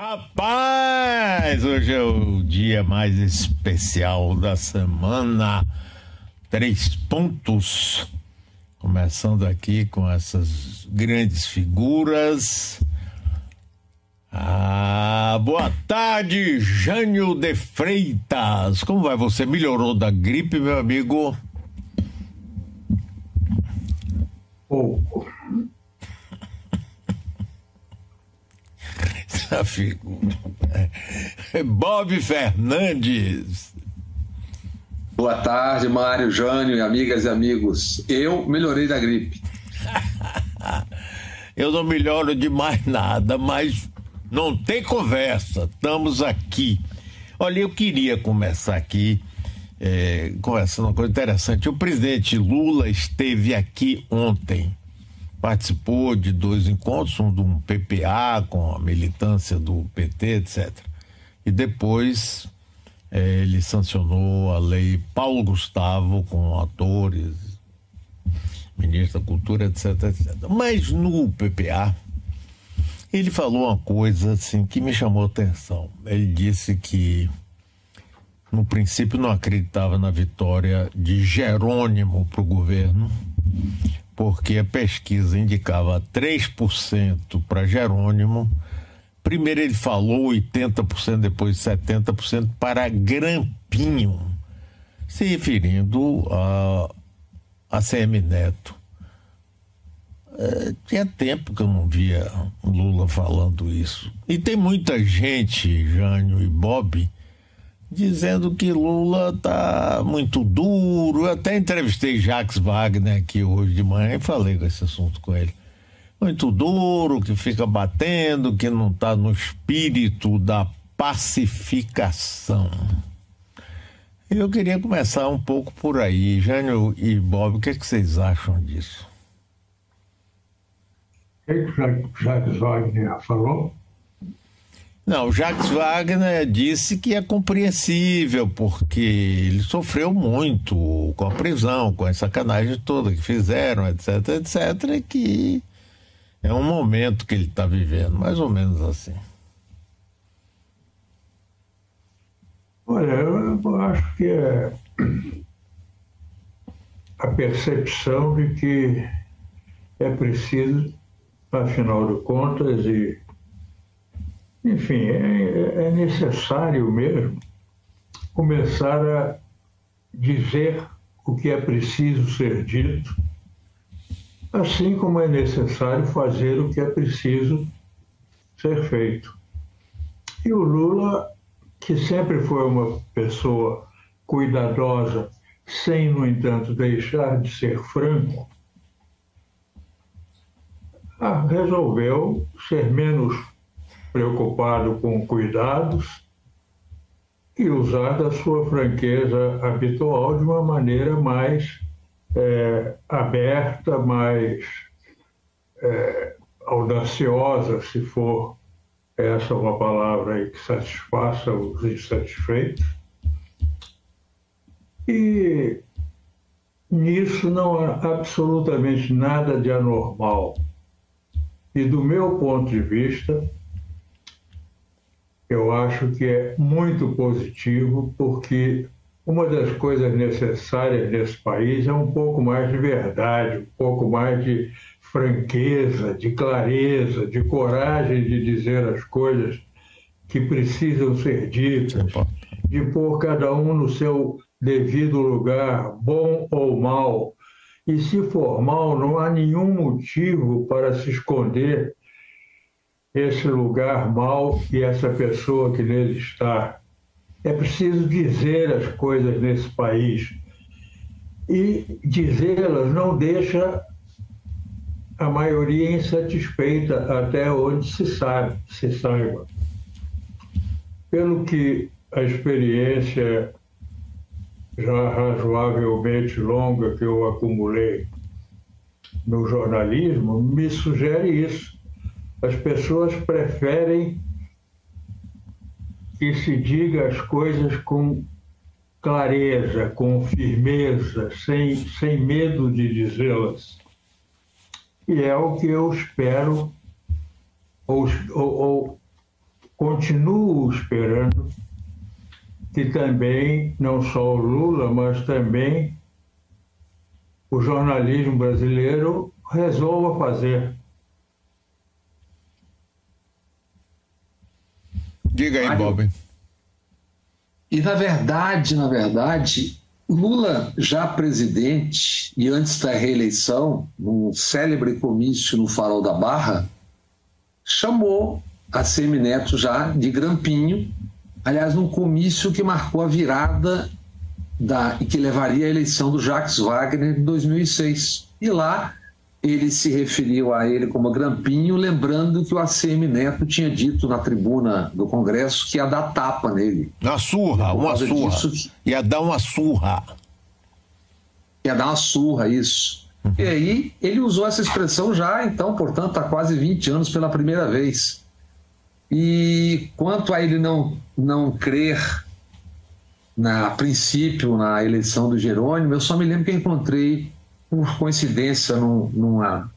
Rapaz, hoje é o dia mais especial da semana. Três pontos. Começando aqui com essas grandes figuras. Ah, boa tarde, Jânio de Freitas. Como vai você? Melhorou da gripe, meu amigo? Pouco. Essa figura. Bob Fernandes. Boa tarde, Mário, Jânio, amigas e amigos. Eu melhorei da gripe. Eu não melhoro de mais nada, mas não tem conversa, estamos aqui. Olha, eu queria começar aqui é, conversando uma coisa interessante. O presidente Lula esteve aqui ontem, participou de dois encontros, um de um PPA com a militância do PT, etc. E depois é, ele sancionou a lei Paulo Gustavo com atores, ministro da Cultura, etc, etc. Mas no PPA ele falou uma coisa assim que me chamou atenção. Ele disse que no princípio não acreditava na vitória de Jerônimo para o governo, porque a pesquisa indicava 3% para Jerônimo. Primeiro ele falou 80%, depois 70% para Grampinho, se referindo a, a CM Neto. É, tinha tempo que eu não via Lula falando isso. E tem muita gente, Jânio e Bob, dizendo que Lula tá muito duro. Eu até entrevistei Jacques Wagner aqui hoje de manhã e falei com esse assunto com ele. Muito duro, que fica batendo, que não está no espírito da pacificação. Eu queria começar um pouco por aí. Jânio e Bob, o que, é que vocês acham disso? que Jacques Wagner falou? Não, Jacques Wagner disse que é compreensível, porque ele sofreu muito com a prisão, com a sacanagem toda que fizeram, etc, etc, e que é um momento que ele está vivendo, mais ou menos assim. Olha, eu acho que é a percepção de que é preciso afinal de contas, e, enfim, é, é necessário mesmo começar a dizer o que é preciso ser dito, assim como é necessário fazer o que é preciso ser feito. E o Lula, que sempre foi uma pessoa cuidadosa, sem, no entanto, deixar de ser franco, ah, resolveu ser menos preocupado com cuidados e usar da sua franqueza habitual de uma maneira mais é, aberta, mais é, audaciosa, se for essa uma palavra que satisfaça os insatisfeitos. E nisso não há absolutamente nada de anormal. E do meu ponto de vista, eu acho que é muito positivo, porque uma das coisas necessárias nesse país é um pouco mais de verdade, um pouco mais de franqueza, de clareza, de coragem de dizer as coisas que precisam ser ditas, de pôr cada um no seu devido lugar, bom ou mal, e se for mal, não há nenhum motivo para se esconder esse lugar mal e essa pessoa que nele está. É preciso dizer as coisas nesse país. E dizê-las não deixa a maioria insatisfeita até onde se sabe, se saiba. Pelo que a experiência já razoavelmente longa que eu acumulei no jornalismo me sugere isso. As pessoas preferem que se diga as coisas com clareza, com firmeza, sem, sem medo de dizê-las. E é o que eu espero, ou, ou, ou continuo esperando que também, não só o Lula, mas também o jornalismo brasileiro resolva fazer. Diga aí, Bob. E na verdade, na verdade, Lula, já presidente e antes da reeleição, num célebre comício no Farol da Barra, chamou a Semineto já de Grampinho, aliás, num comício que marcou a virada da, e que levaria à eleição do Jacques Wagner em 2006. E lá ele se referiu a ele como Grampinho, lembrando que o ACM Neto tinha dito na tribuna do Congresso que ia dar tapa nele. Uma surra, uma surra. Disso, ia dar uma surra. Ia dar uma surra, isso. Uhum. E aí ele usou essa expressão já, então, portanto, há quase 20 anos pela primeira vez. E quanto a ele não, não crer na princípio na eleição do Jerônimo, eu só me lembro que encontrei por coincidência num, numa,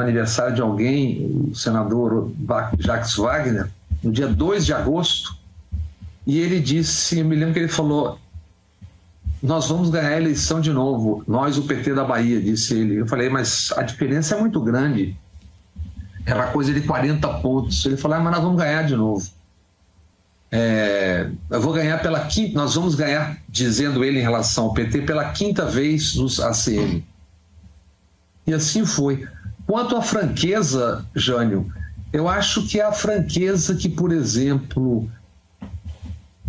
aniversário de alguém, o senador Jacques Wagner, no dia 2 de agosto, e ele disse, eu me lembro que ele falou, nós vamos ganhar a eleição de novo, nós o PT da Bahia, disse ele. Eu falei, mas a diferença é muito grande. Era coisa de 40 pontos. Ele falou, ah, mas nós vamos ganhar de novo. É, eu vou ganhar pela quinta, nós vamos ganhar, dizendo ele em relação ao PT, pela quinta vez nos ACM. E assim foi. Quanto à franqueza, Jânio, eu acho que é a franqueza que, por exemplo,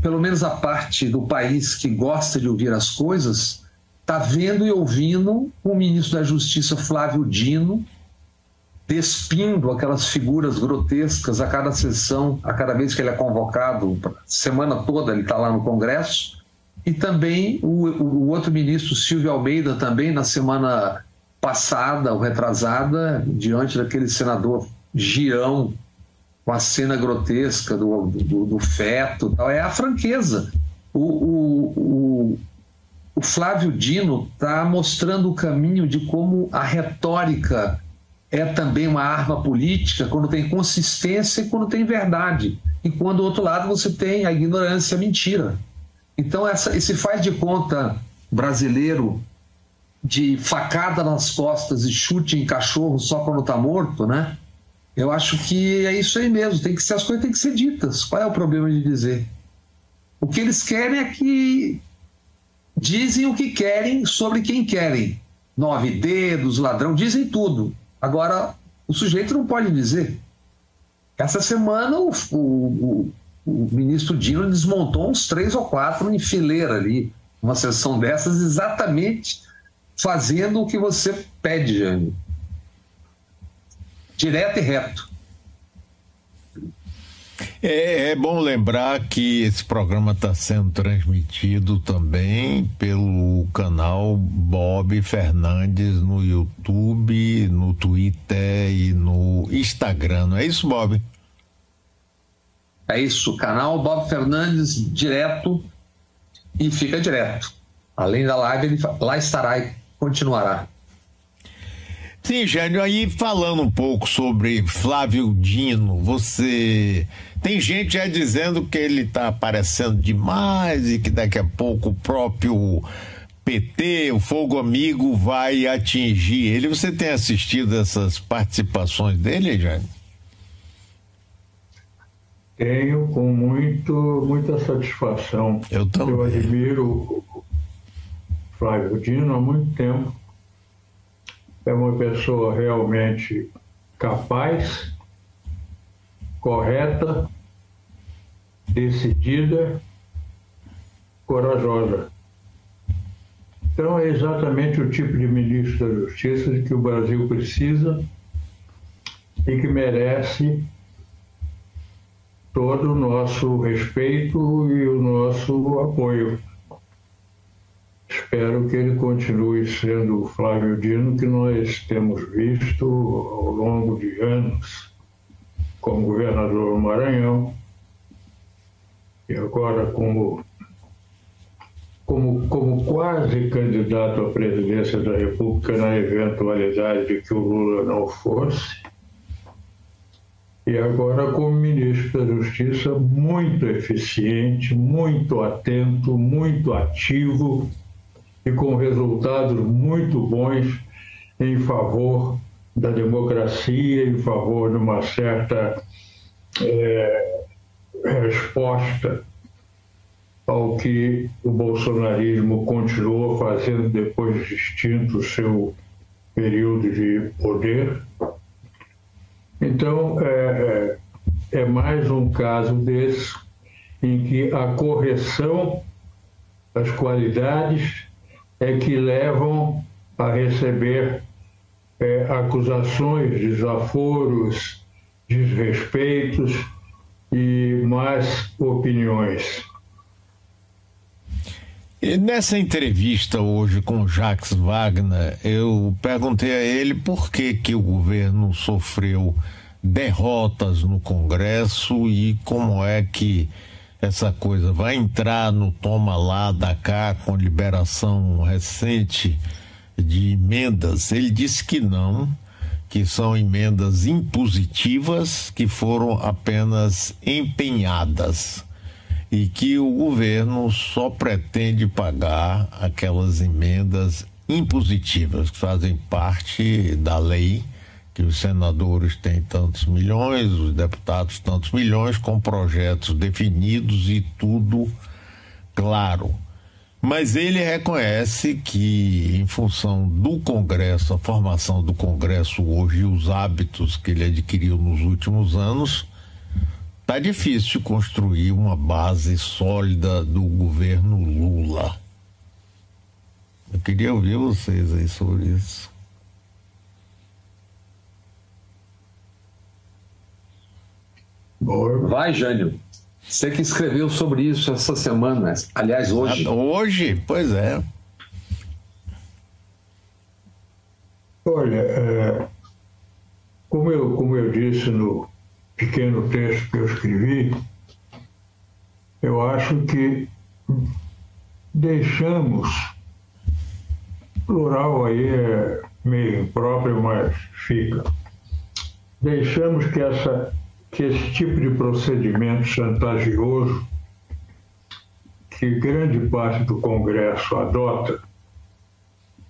pelo menos a parte do país que gosta de ouvir as coisas, está vendo e ouvindo o ministro da Justiça, Flávio Dino, despindo aquelas figuras grotescas a cada sessão, a cada vez que ele é convocado, semana toda ele está lá no Congresso, e também o, o, outro ministro, Silvio Almeida, também na semana passada ou retrasada, diante daquele senador Girão, com a cena grotesca do, do, do feto, tal. é a franqueza. O, o, o, o Flávio Dino está mostrando o caminho de como a retórica é também uma arma política quando tem consistência e quando tem verdade. E quando do outro lado você tem a ignorância, a mentira. Então, essa, esse faz de conta brasileiro de facada nas costas e chute em cachorro só quando está morto, né? Eu acho que é isso aí mesmo. Tem que ser, as coisas têm que ser ditas. Qual é o problema de dizer? O que eles querem é que dizem o que querem sobre quem querem. Nove dedos, ladrão, dizem tudo. Agora, o sujeito não pode dizer. Essa semana, o, o, o, ministro Dino desmontou uns três ou quatro em fileira ali, uma sessão dessas, exatamente fazendo o que você pede, Jânio. Direto e reto. É, é, bom lembrar que esse programa está sendo transmitido também pelo canal Bob Fernandes no YouTube, no Twitter e no Instagram. Não é isso, Bob? É isso, canal Bob Fernandes direto e fica direto. Além da live, ele lá estará continuará. Sim, Jânio, aí falando um pouco sobre Flávio Dino, você. Tem gente já dizendo que ele está aparecendo demais e que daqui a pouco o próprio PT, o Fogo Amigo, vai atingir ele. Você tem assistido essas participações dele, Jânio? Tenho com muito, muita satisfação. Eu também. Eu admiro Flávio Dino há muito tempo é uma pessoa realmente capaz, correta, decidida, corajosa. Então, é exatamente o tipo de ministro da Justiça que o Brasil precisa e que merece todo o nosso respeito e o nosso apoio. Espero que ele continue sendo o Flávio Dino que nós temos visto ao longo de anos como governador do Maranhão e agora como, como, como quase candidato à presidência da República na eventualidade de que o Lula não fosse. e agora como ministro da Justiça, muito eficiente, muito atento, muito ativo e com resultados muito bons em favor da democracia, em favor de uma certa é, resposta ao que o bolsonarismo continuou fazendo depois de extinto o seu período de poder. Então, é, é, é mais um caso desse em que a correção das qualidades é que levam a receber é, acusações, desaforos, desrespeitos e más opiniões. E nessa entrevista hoje com Jacques Wagner, eu perguntei a ele por que, que o governo sofreu derrotas no Congresso e como é que essa coisa vai entrar no toma lá da cá com liberação recente de emendas. Ele disse que não, que são emendas impositivas que foram apenas empenhadas e que o governo só pretende pagar aquelas emendas impositivas que fazem parte da lei, que os senadores têm tantos milhões, os deputados tantos milhões, com projetos definidos e tudo claro. Mas ele reconhece que, em função do Congresso, a formação do Congresso hoje e os hábitos que ele adquiriu nos últimos anos, Tá difícil construir uma base sólida do governo Lula. Eu queria ouvir vocês aí sobre isso. Vai, Jânio. Você que escreveu sobre isso essa semana, aliás, hoje. Hoje? Pois é. Olha, é, como, eu, como eu disse no, pequeno texto que eu escrevi, eu acho que deixamos, plural aí é meio impróprio, mas fica, deixamos que, essa, que esse tipo de procedimento chantagioso que grande parte do Congresso adota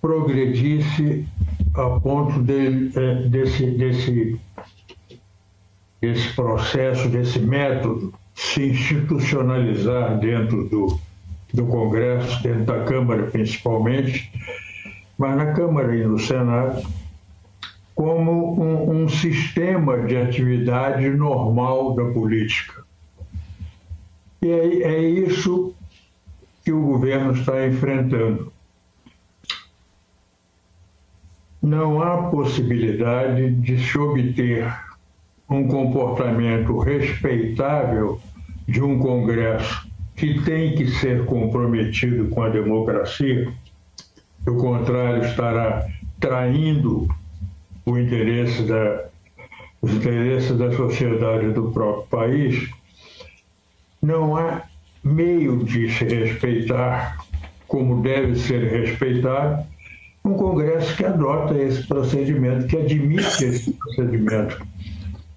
progredisse a ponto de, é, desse, desse esse processo, desse método se institucionalizar dentro do, do Congresso, dentro da Câmara principalmente, mas na Câmara e no Senado, como um, um sistema de atividade normal da política. E é, é isso que o governo está enfrentando. Não há possibilidade de se obter um comportamento respeitável de um Congresso que tem que ser comprometido com a democracia, do contrário, estará traindo o interesse da, os interesses da sociedade do próprio país, não há meio de se respeitar como deve ser respeitado um Congresso que adota esse procedimento, que admite esse procedimento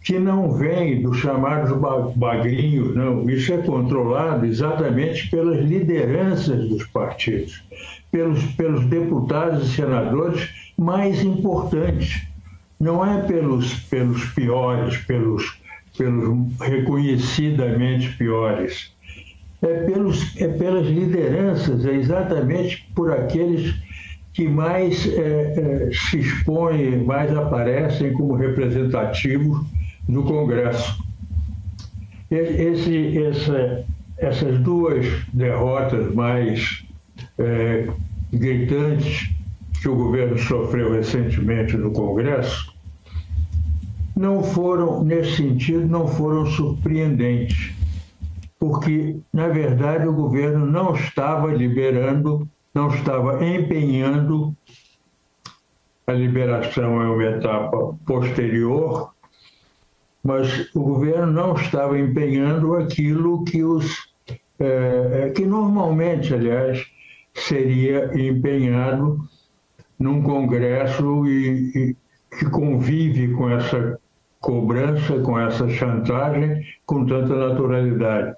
que não vem dos chamados bagrinhos, não. Isso é controlado exatamente pelas lideranças dos partidos, pelos, pelos deputados e senadores mais importantes. Não é pelos, pelos piores, pelos, pelos reconhecidamente piores. É, pelos, é pelas lideranças, é exatamente por aqueles que mais é, é, se expõem, mais aparecem como representativos no Congresso. Esse, essa, essas duas derrotas mais é, gritantes que o governo sofreu recentemente no Congresso não foram, nesse sentido, não foram surpreendentes, porque, na verdade, o governo não estava liberando, não estava empenhando a liberação é uma etapa posterior mas o governo não estava empenhando aquilo que os é, que normalmente, aliás, seria empenhado num congresso e, e, que convive com essa cobrança, com essa chantagem, com tanta naturalidade.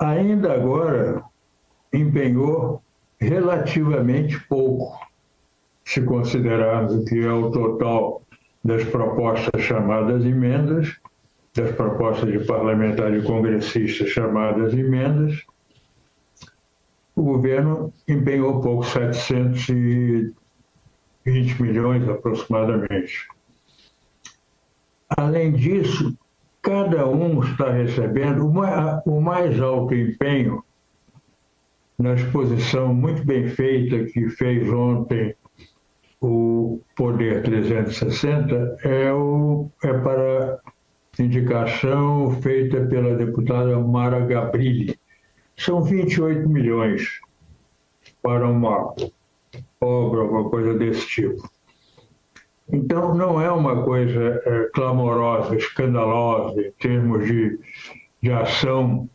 Ainda agora, empenhou relativamente pouco, se considerarmos o que é o total das propostas chamadas emendas, das propostas de parlamentares e congressistas chamadas emendas, o governo empenhou pouco, 720 milhões aproximadamente. Além disso, cada um está recebendo o mais alto empenho na exposição muito bem feita que fez ontem o Poder 360 é, o, é para indicação feita pela deputada Mara Gabrilli. São 28 milhões para uma obra, uma coisa desse tipo. Então, não é uma coisa é, clamorosa, escandalosa, em termos de, de ação,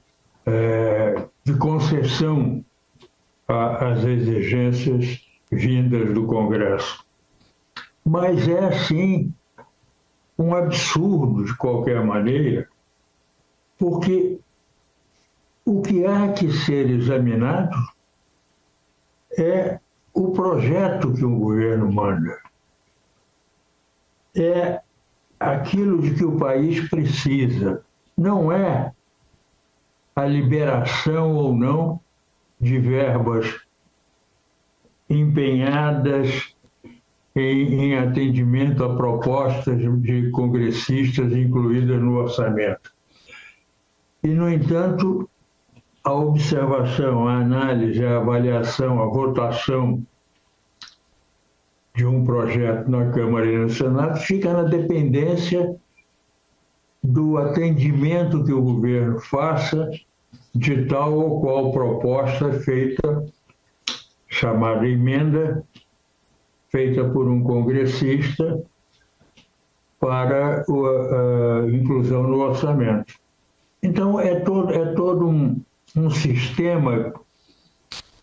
é, de concessão às exigências vindas do Congresso. Mas é, sim, um absurdo, de qualquer maneira, porque o que há que ser examinado é o projeto que o governo manda. É aquilo de que o país precisa. Não é a liberação ou não de verbas empenhadas em, em atendimento a propostas de congressistas incluídas no orçamento. E, no entanto, a observação, a análise, a avaliação, a votação de um projeto na Câmara e no Senado fica na dependência do atendimento que o governo faça de tal ou qual proposta feita chamada emenda, feita por um congressista para a, inclusão no orçamento. Então, é todo, é todo um, um sistema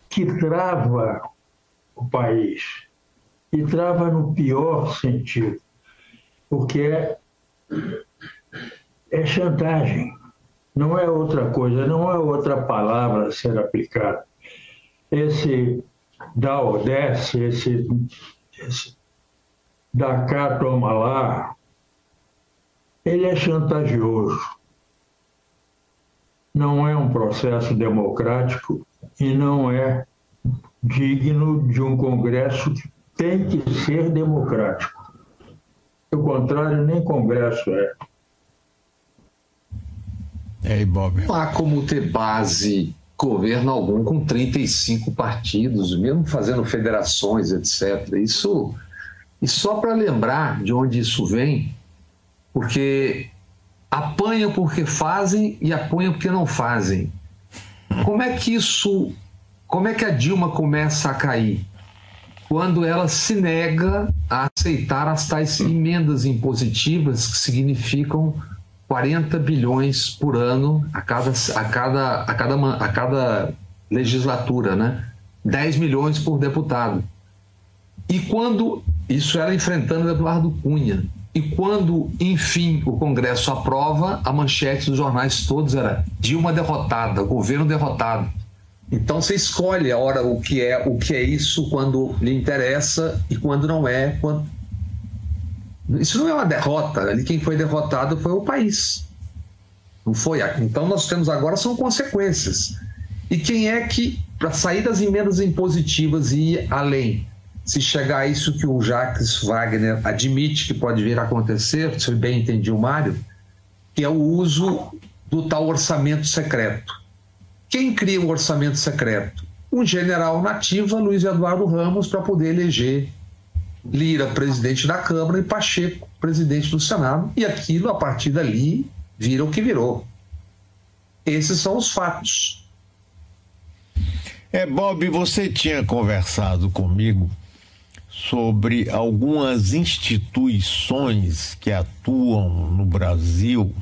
que trava o país e trava no pior sentido, porque é, é chantagem, não é outra coisa, não é outra palavra a ser aplicada. Esse dá ou desce, esse, esse da cá, toma lá, ele é chantagioso. Não é um processo democrático e não é digno de um Congresso que tem que ser democrático. Do contrário, nem Congresso é. É, Bob. Não há como ter base governo algum com 35 partidos, mesmo fazendo federações, etc. Isso, e só para lembrar de onde isso vem, porque apanham porque fazem e apanham porque não fazem. Como é que isso, como é que a Dilma começa a cair? Quando ela se nega a aceitar as tais emendas impositivas que significam 40 bilhões por ano a cada, a cada, a cada, a cada legislatura, né? 10 milhões por deputado. E quando isso era enfrentando Eduardo Cunha, e quando, enfim, o Congresso aprova, a manchete dos jornais todos era Dilma derrotada, governo derrotado. Então você escolhe a hora o que é o que é isso quando lhe interessa e quando não é, quando, isso não é uma derrota. Ali quem foi derrotado foi o país. Não foi. Então nós temos agora são consequências. E quem é que, para sair das emendas impositivas e ir além, se chegar a isso que o Jacques Wagner admite que pode vir a acontecer, se bem entendi o Mário, que é o uso do tal orçamento secreto. Quem cria um orçamento secreto? Um general nativa, Luiz Eduardo Ramos, para poder eleger Lira, presidente da Câmara, e Pacheco, presidente do Senado, e aquilo, a partir dali, vira o que virou. Esses são os fatos. É, Bob, você tinha conversado comigo sobre algumas instituições que atuam no Brasil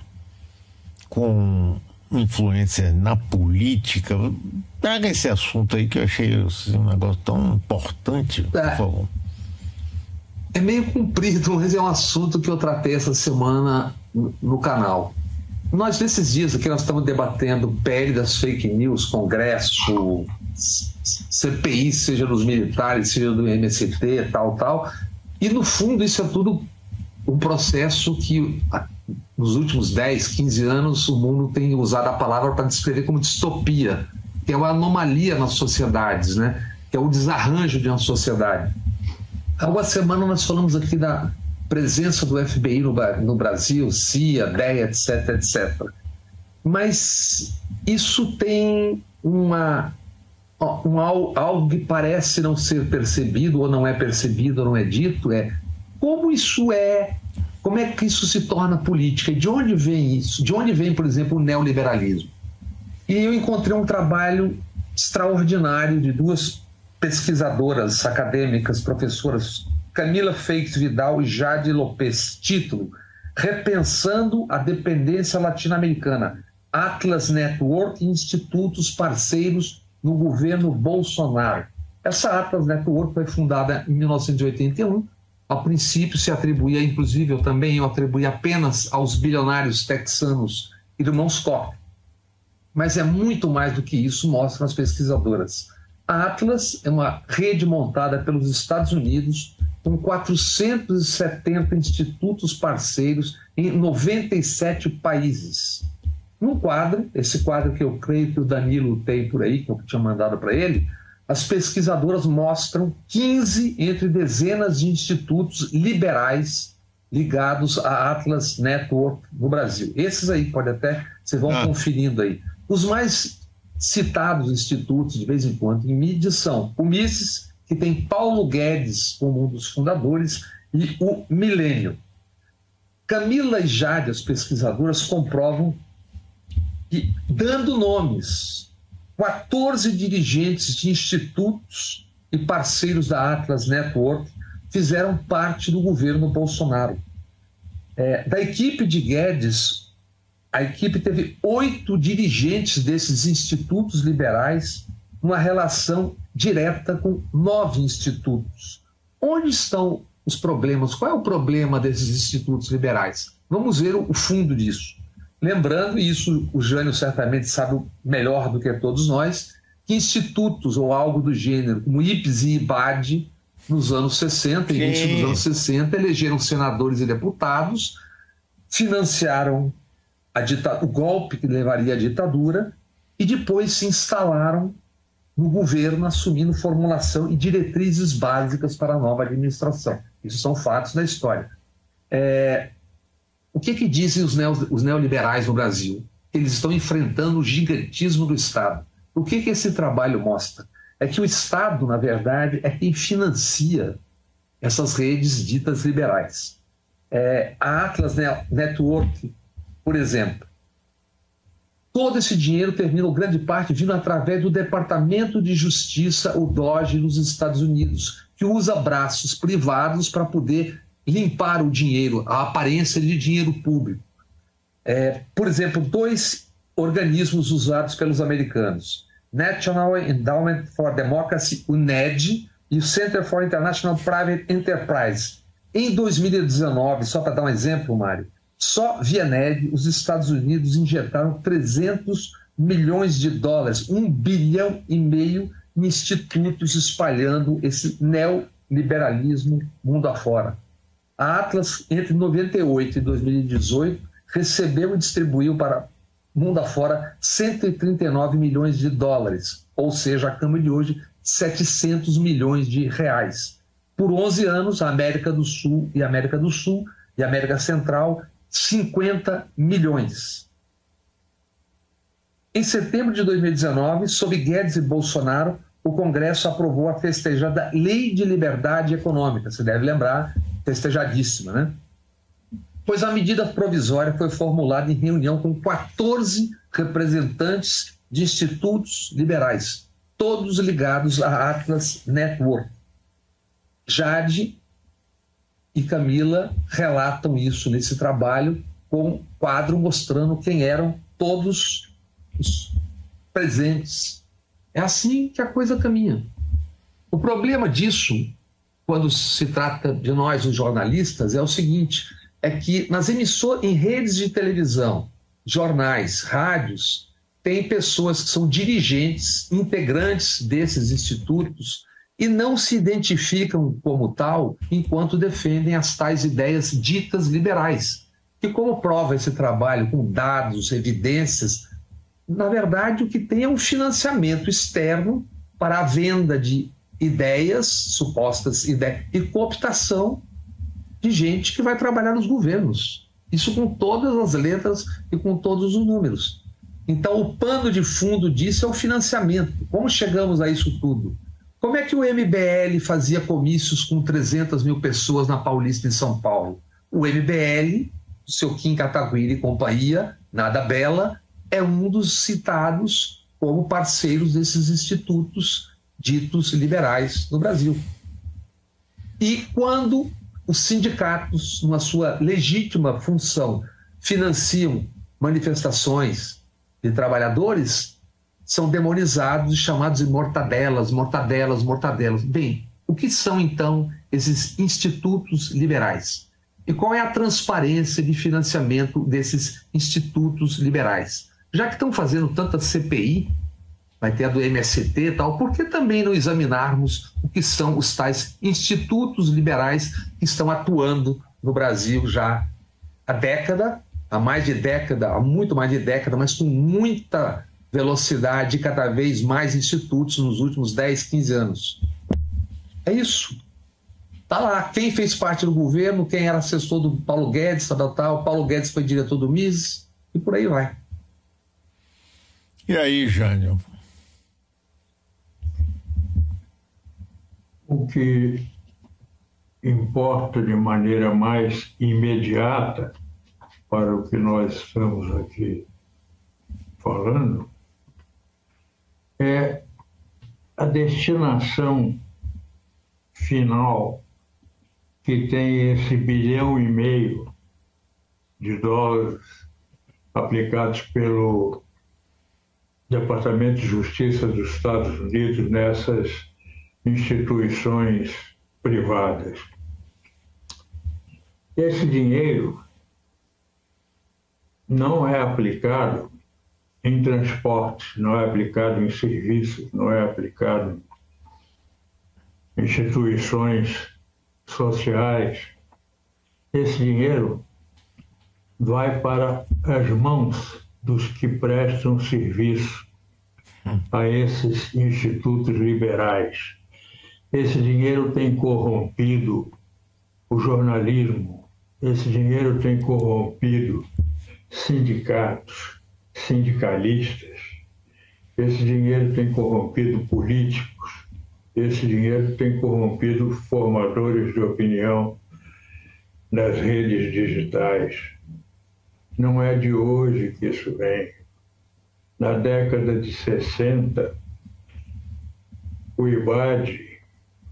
com influência na política. Traga esse assunto aí que eu achei assim, um negócio tão importante, por é. favor. É meio comprido, mas é um assunto que eu tratei essa semana no canal. Nós, nesses dias aqui, nós estamos debatendo pele das fake news, Congresso, CPI, seja dos militares, seja do MST, tal, tal. E, no fundo, isso é tudo um processo que, nos últimos 10, 15 anos, o mundo tem usado a palavra para descrever como distopia, que é uma anomalia nas sociedades, né? que é o desarranjo de uma sociedade. Há uma semana nós falamos aqui da presença do FBI no, no Brasil, CIA, DEA, etc, etc. Mas isso tem uma, um, algo que parece não ser percebido, ou não é percebido, ou não é dito, é como isso é, como é que isso se torna política? De onde vem isso? De onde vem, por exemplo, o neoliberalismo? E eu encontrei um trabalho extraordinário de duas pesquisadoras acadêmicas, professoras Camila Feix Vidal e Jade Lopes. Título: Repensando a Dependência Latino-Americana. Atlas Network e institutos parceiros no governo Bolsonaro. Essa Atlas Network foi fundada em 1981. A princípio se atribuía, inclusive eu também eu atribuí apenas aos bilionários texanos irmãos Koch. Mas é muito mais do que isso, mostram as pesquisadoras. A Atlas é uma rede montada pelos Estados Unidos com 470 institutos parceiros em 97 países. No quadro, esse quadro que eu creio que o Danilo tem por aí, que eu tinha mandado para ele, as pesquisadoras mostram 15 entre dezenas de institutos liberais ligados à Atlas Network no Brasil. Esses aí, pode até, vocês vão ah. conferindo aí. Os mais citados institutos, de vez em quando, em mídia são o Mises, que tem Paulo Guedes como um dos fundadores, e o Milênio. Camila e Jade, as pesquisadoras, comprovam que, dando nomes, 14 dirigentes de institutos e parceiros da Atlas Network fizeram parte do governo Bolsonaro. É, da equipe de Guedes, a equipe teve oito dirigentes desses institutos liberais, uma relação direta com nove institutos. Onde estão os problemas? Qual é o problema desses institutos liberais? Vamos ver o fundo disso. Lembrando, e isso o Jânio certamente sabe melhor do que todos nós, que institutos ou algo do gênero, como IPS e IBAD, nos anos 60, início dos anos 60, elegeram senadores e deputados, financiaram o golpe que levaria à ditadura e depois se instalaram no governo assumindo formulação e diretrizes básicas para a nova administração. Isso são fatos da história. É, o que, que dizem os, neo, os neoliberais no Brasil? Eles estão enfrentando o gigantismo do Estado. O que, que esse trabalho mostra? É que o Estado, na verdade, é quem financia essas redes ditas liberais. É, a Atlas Network, por exemplo, Todo esse dinheiro termina, grande parte, vindo através do Departamento de Justiça, o DOGE, nos Estados Unidos, que usa braços privados para poder limpar o dinheiro, a aparência de dinheiro público. É, por exemplo, dois organismos usados pelos americanos, National Endowment for Democracy, o NED, e o Center for International Private Enterprise. Em 2019, só para dar um exemplo, Mário, só via NED, os Estados Unidos injetaram 300 milhões de dólares, um bilhão e meio em institutos espalhando esse neoliberalismo mundo afora. A Atlas, entre 98 e 2018, recebeu e distribuiu para mundo afora 139 milhões de dólares, ou seja, a câmbio de hoje, 700 milhões de reais. Por 11 anos, a América do Sul e América do Sul e América Central 50 milhões. Em setembro de 2019, sob Guedes e Bolsonaro, o Congresso aprovou a festejada Lei de Liberdade Econômica. Você deve lembrar, festejadíssima, né? Pois a medida provisória foi formulada em reunião com 14 representantes de institutos liberais, todos ligados à Atlas Network. Jade e Camila relatam isso nesse trabalho com um quadro mostrando quem eram todos os presentes. É assim que a coisa caminha. O problema disso quando se trata de nós, os jornalistas, é o seguinte: é que nas emissoras, em redes de televisão, jornais, rádios, tem pessoas que são dirigentes, integrantes desses institutos e não se identificam como tal enquanto defendem as tais ideias ditas liberais. E como prova esse trabalho com dados, evidências, na verdade o que tem é um financiamento externo para a venda de ideias, supostas ideias, e cooptação de gente que vai trabalhar nos governos. Isso com todas as letras e com todos os números. Então, o pano de fundo disso é o financiamento. Como chegamos a isso tudo? Como é que o MBL fazia comícios com 300 mil pessoas na Paulista, em São Paulo? O MBL, o seu Kim Kataguiri e companhia, Nada Bela, é um dos citados como parceiros desses institutos ditos liberais no Brasil. E quando os sindicatos, na sua legítima função, financiam manifestações de trabalhadores, são demonizados e chamados de mortadelas, mortadelas, mortadelas. Bem, o que são então esses institutos liberais? E qual é a transparência de financiamento desses institutos liberais? Já que estão fazendo tanta CPI, vai ter a do MST e tal, por que também não examinarmos o que são os tais institutos liberais que estão atuando no Brasil já há década, há mais de década, há muito mais de década, mas com muita velocidade, cada vez mais institutos nos últimos 10, 15 anos. É isso. Está lá, quem fez parte do governo, quem era assessor do Paulo Guedes, tal, tal, Paulo Guedes foi diretor do MIS, e por aí vai. E aí, Jânio? O que importa de maneira mais imediata para o que nós estamos aqui falando é a destinação final que tem esse bilhão e meio de dólares aplicados pelo Departamento de Justiça dos Estados Unidos nessas instituições privadas. Esse dinheiro não é aplicado em transportes, não é aplicado em serviços, não é aplicado em instituições sociais. Esse dinheiro vai para as mãos dos que prestam serviço a esses institutos liberais. Esse dinheiro tem corrompido o jornalismo, esse dinheiro tem corrompido sindicatos, sindicalistas, esse dinheiro tem corrompido políticos, esse dinheiro tem corrompido formadores de opinião nas redes digitais. Não é de hoje que isso vem. Na década de 60, o IBAD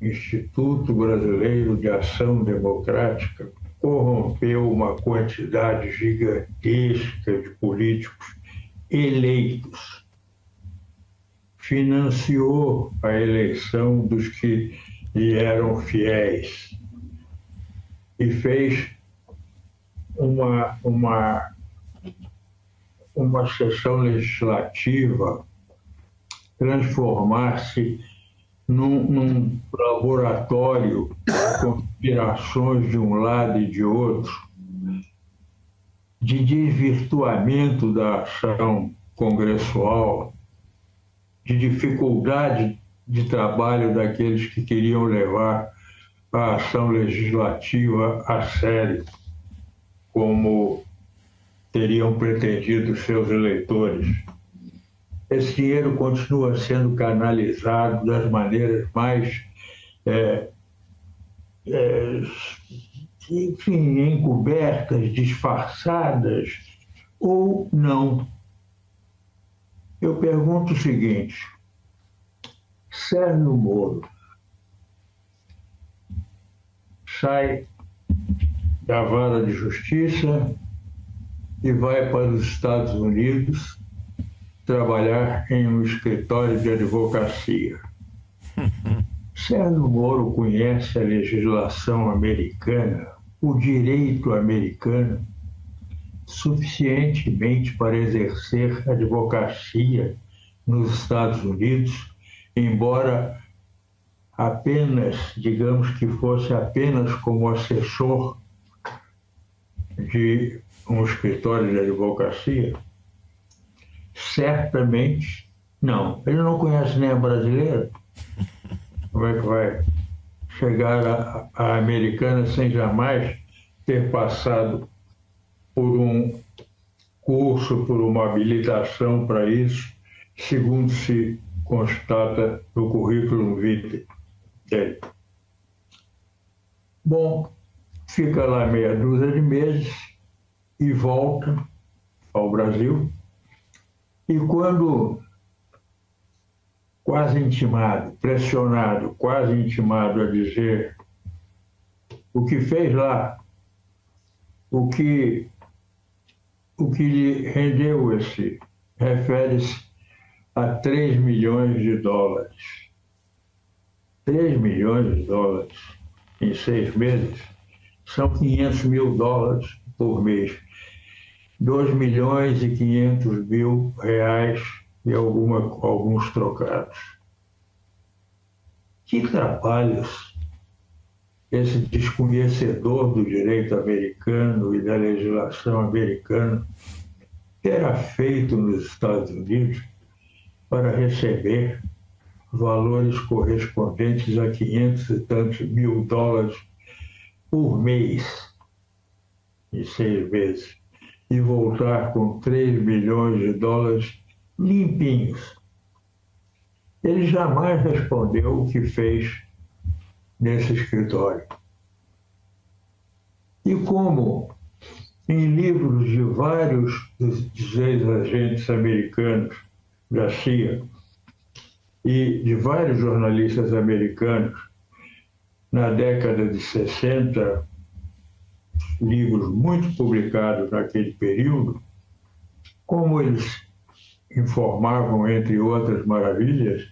Instituto Brasileiro de Ação Democrática corrompeu uma quantidade gigantesca de políticos eleitos, financiou a eleição dos que lhe eram fiéis. E fez uma, uma, uma sessão legislativa transformar-se num, num laboratório de conspirações de um lado e de outro, de desvirtuamento da ação congressual, de dificuldade de trabalho daqueles que queriam levar a ação legislativa a sério, como teriam pretendido seus eleitores esse dinheiro continua sendo canalizado das maneiras mais, é, é, enfim, encobertas, disfarçadas ou não. Eu pergunto o seguinte: Sérgio Moro sai da vara de justiça e vai para os Estados Unidos trabalhar em um escritório de advocacia. Sérgio Moro conhece a legislação americana, o direito americano, suficientemente para exercer advocacia nos Estados Unidos, embora apenas, digamos que fosse apenas como assessor de um escritório de advocacia? Certamente não. Ele não conhece nem a brasileira. Como é que vai chegar a americana sem jamais ter passado por um curso, por uma habilitação para isso, segundo se constata no currículo vitae dele. Bom, fica lá meia dúzia de meses e volta ao Brasil. E quando quase intimado, pressionado, quase intimado a dizer o que fez lá, o que, o que lhe rendeu esse, refere-se a 3 milhões de dólares. 3 milhões de dólares em seis meses são 500 mil dólares por mês. 2 milhões e 500 mil reais e alguma, alguns trocados. Que trabalhos esse desconhecedor do direito americano e da legislação americana terá feito nos Estados Unidos para receber valores correspondentes a 500 e tantos mil dólares por mês, em seis meses, e voltar com 3 milhões de dólares limpinhos. Ele jamais respondeu o que fez nesse escritório. E como em livros de vários dos ex-agentes americanos da CIA e de vários jornalistas americanos na década de 60, livros muito publicados naquele período, como eles informavam, entre outras maravilhas,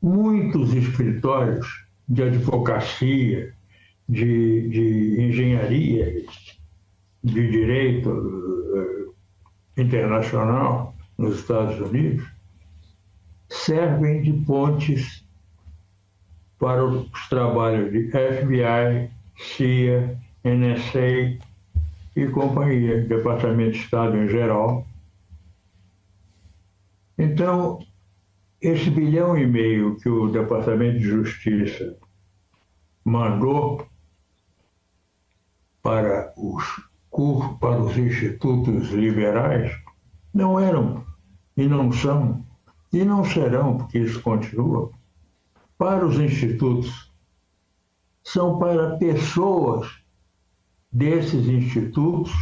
muitos escritórios de advocacia, de, de engenharia, de direito eh, internacional nos Estados Unidos, servem de pontes para os trabalhos de FBI, CIA, NSA e companhia, Departamento de Estado em geral, então, esse bilhão e meio que o Departamento de Justiça mandou para os, para os institutos liberais não eram e não são e não serão, porque isso continua, para os institutos. São para pessoas desses institutos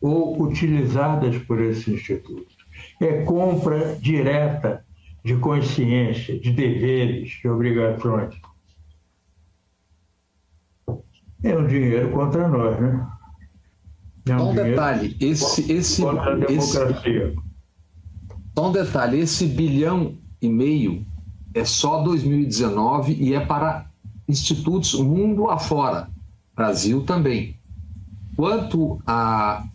ou utilizadas por esses institutos é compra direta de consciência, de deveres, de obrigações. É um dinheiro contra nós, né? É um, Só um detalhe, esse, esse, contra a democracia. Esse, só um detalhe, esse bilhão e meio é só 2019 e é para institutos mundo afora, Brasil também. Quanto a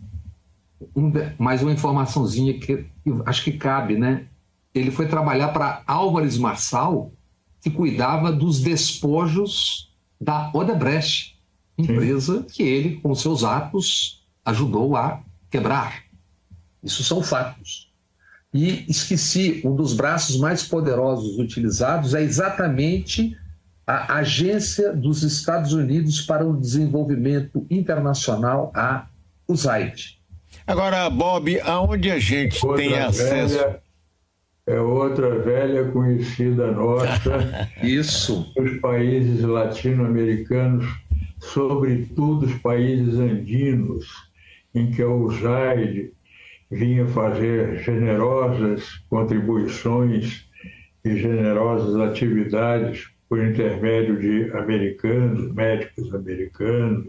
um, mais uma informaçãozinha que acho que cabe, né? Ele foi trabalhar para Álvares Marçal, que cuidava dos despojos da Odebrecht, empresa Sim. que ele, com seus atos, ajudou a quebrar. Isso são fatos. E esqueci, um dos braços mais poderosos utilizados é exatamente a Agência dos Estados Unidos para o Desenvolvimento Internacional, a USAID. Agora, Bob, aonde a gente outra tem acesso? Velha, é outra velha conhecida nossa. Isso. Os países latino-americanos, sobretudo os países andinos, em que a USAID vinha fazer generosas contribuições e generosas atividades por intermédio de americanos, médicos americanos,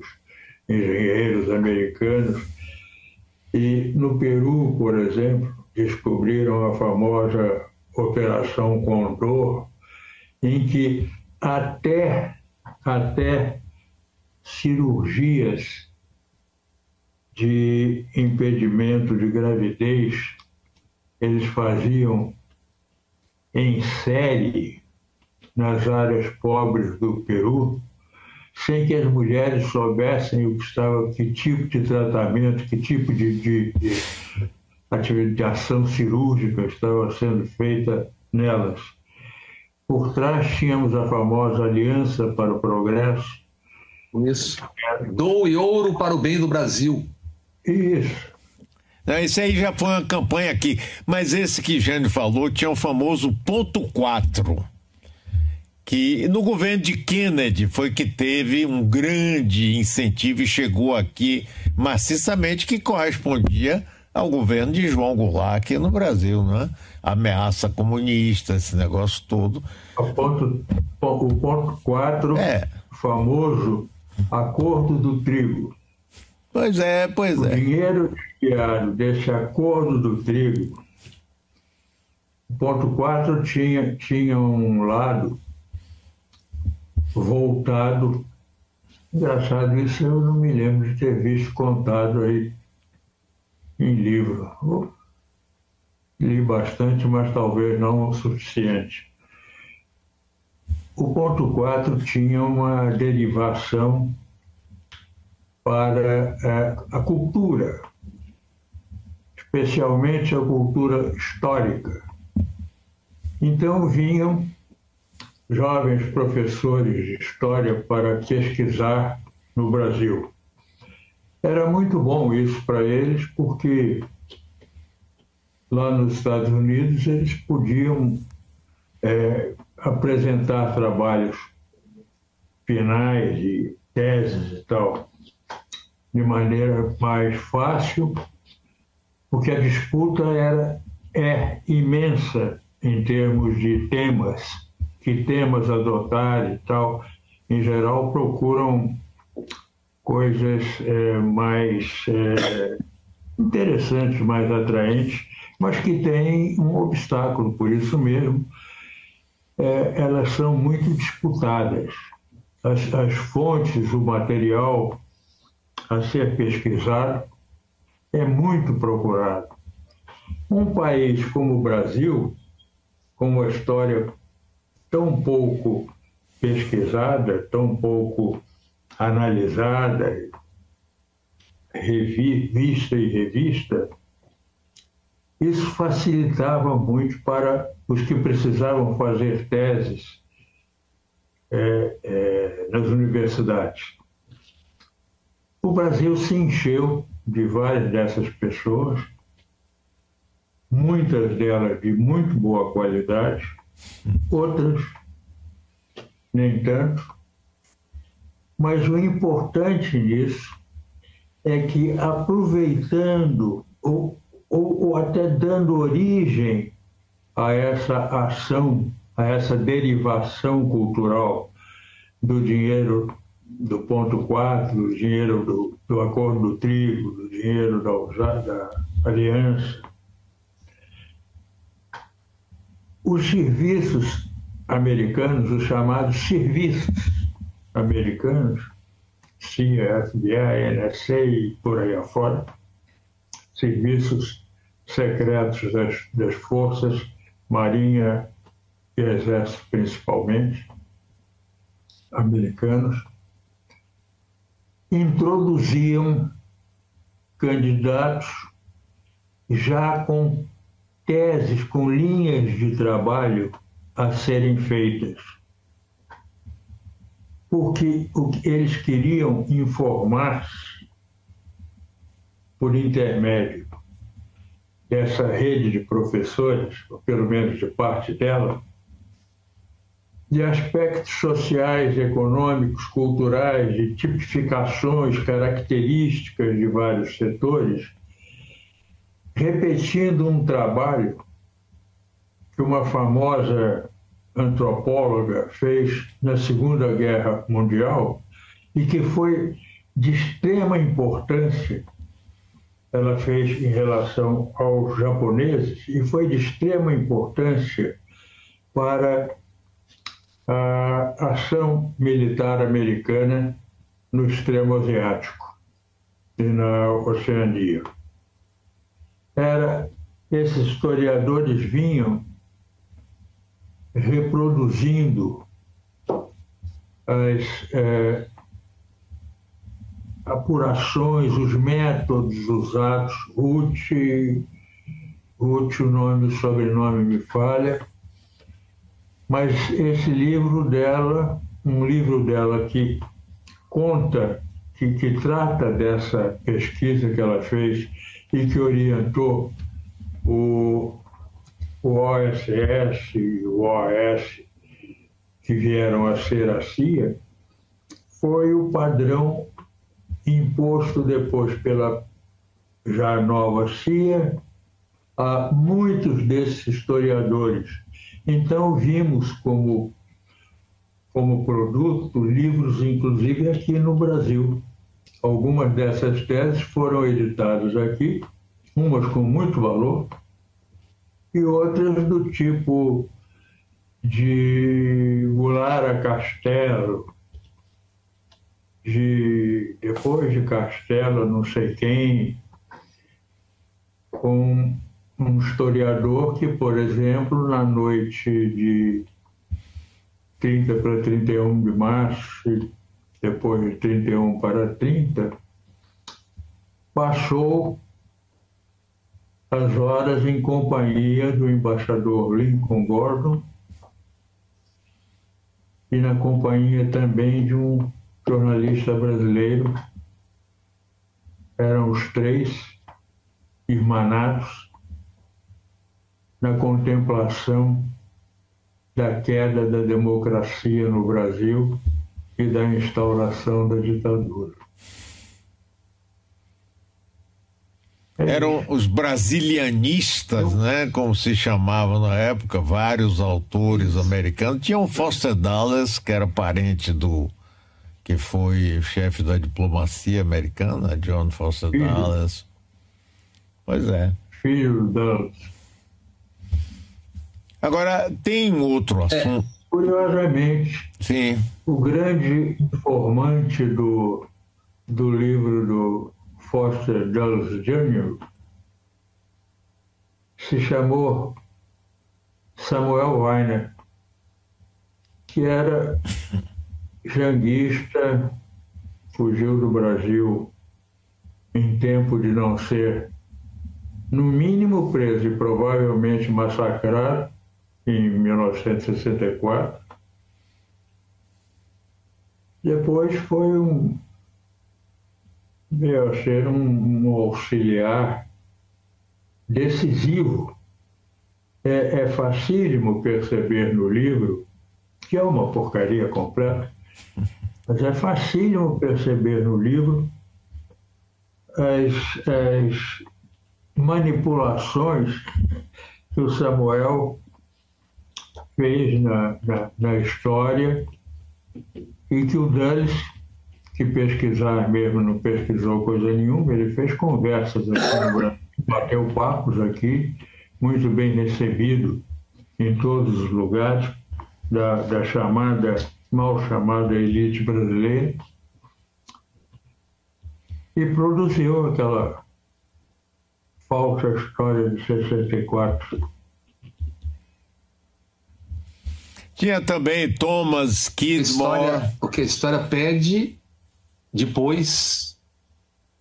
engenheiros americanos. E no Peru, por exemplo, descobriram a famosa Operação Condor, em que até, até cirurgias de impedimento de gravidez eles faziam em série nas áreas pobres do Peru, sem que as mulheres soubessem o que estava, que tipo de tratamento, que tipo de, de, de atividade de ação cirúrgica estava sendo feita nelas. Por trás tínhamos a famosa Aliança para o Progresso. Isso. Doe ouro para o bem do Brasil. Isso. Não, isso aí já foi uma campanha aqui. Mas esse que Jânio falou tinha o famoso ponto 4 que no governo de Kennedy foi que teve um grande incentivo e chegou aqui maciçamente que correspondia ao governo de João Goulart aqui no Brasil, né? Ameaça comunista, esse negócio todo. O ponto, o ponto 4, é. famoso acordo do trigo. Pois é, pois o é. O dinheiro desviado desse acordo do trigo, o ponto 4 tinha, tinha um lado voltado. Engraçado, isso eu não me lembro de ter visto contado aí em livro. Li bastante, mas talvez não o suficiente. O ponto 4 tinha uma derivação para é, a cultura, especialmente a cultura histórica. Então vinham jovens professores de história para pesquisar no Brasil. Era muito bom isso para eles, porque lá nos Estados Unidos eles podiam é, apresentar trabalhos finais e teses e tal de maneira mais fácil, porque a disputa era é imensa em termos de temas que temas adotar e tal, em geral procuram coisas é, mais é, interessantes, mais atraentes, mas que têm um obstáculo, por isso mesmo, é, elas são muito disputadas. As, as fontes, o material a ser pesquisado é muito procurado. Um país como o Brasil, com uma história tão pouco pesquisada, tão pouco analisada, revista e revista, isso facilitava muito para os que precisavam fazer teses é, é, nas universidades. O Brasil se encheu de várias dessas pessoas, muitas delas de muito boa qualidade, outras nem tanto. Mas o importante nisso é que, aproveitando ou, ou, ou até dando origem a essa ação, a essa derivação cultural do dinheiro do ponto 4, do dinheiro do, do acordo do trigo, do dinheiro da, da aliança, os serviços americanos, os chamados serviços americanos, CIA, FBI, NSA e por aí afora, serviços secretos das, das forças, Marinha e Exército principalmente, americanos, introduziam candidatos já com teses com linhas de trabalho a serem feitas. Porque o que eles queriam informar-se por intermédio dessa rede de professores, ou pelo menos de parte dela, de aspectos sociais, econômicos, culturais, de tipificações, características de vários setores, repetindo um trabalho que uma famosa antropóloga fez na Segunda Guerra Mundial e que foi de extrema importância. Ela fez em relação aos japoneses e foi de extrema importância para a ação militar americana no extremo asiático e na Oceania. Era, esses historiadores vinham reproduzindo as é, apurações, os métodos usados, Ruth, o nome, o sobrenome me falha, mas esse livro dela, um livro dela que conta, que, que trata dessa pesquisa que ela fez e que orientou o, o OSS e o OS, que vieram a ser a CIA, foi o padrão imposto depois pela já nova CIA a muitos desses historiadores. Então vimos como como produto livros inclusive aqui no Brasil. Algumas dessas teses foram editadas aqui, umas com muito valor e outras do tipo de Gulara Castelo, de depois de Castelo, não sei quem, com um historiador que, por exemplo, na noite de 30 para 31 de março, depois de 31 para 30, passou as horas em companhia do embaixador Lincoln Gordon e na companhia também de um jornalista brasileiro. Eram os três irmanados na contemplação da queda da democracia no Brasil e da instauração da ditadura. Eram os brasilianistas, né, como se chamavam na época, vários autores americanos. Tinha o Foster Dulles, que era parente do que foi chefe da diplomacia americana, John Foster Filho. Dulles. Pois é. Filho Dulles. Agora, tem outro é. assunto. É, curiosamente, Sim. o grande informante do, do livro do Foster Dulles Jr., se chamou Samuel Weiner, que era janguista, fugiu do Brasil em tempo de não ser, no mínimo, preso e provavelmente massacrado em 1964. Depois foi um veio a ser um, um auxiliar decisivo. É, é facílimo perceber no livro, que é uma porcaria completa, mas é facílimo perceber no livro as, as manipulações que o Samuel fez na, na, na história e que o Dulles que pesquisar mesmo não pesquisou coisa nenhuma, ele fez conversas aqui no Brasil, bateu papos aqui, muito bem recebido em todos os lugares da, da chamada, mal chamada elite brasileira, e produziu aquela falsa história de 64. Tinha também Thomas Kidmore. História, o que a história pede depois,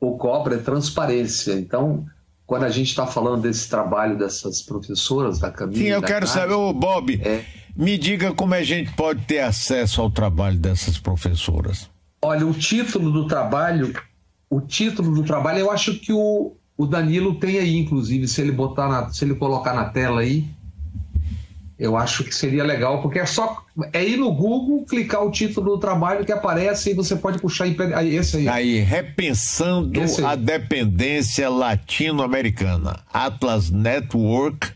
o cobra é transparência. Então, quando a gente está falando desse trabalho dessas professoras da Camila. Sim, eu quero saber, ô Bob, é... me diga como a gente pode ter acesso ao trabalho dessas professoras. Olha, o título do trabalho, o título do trabalho, eu acho que o, o Danilo tem aí, inclusive, se ele botar na, se ele colocar na tela aí, eu acho que seria legal, porque é só é ir no Google, clicar o título do trabalho que aparece e você pode puxar esse aí. Aí, repensando aí. a dependência latino-americana. Atlas Network,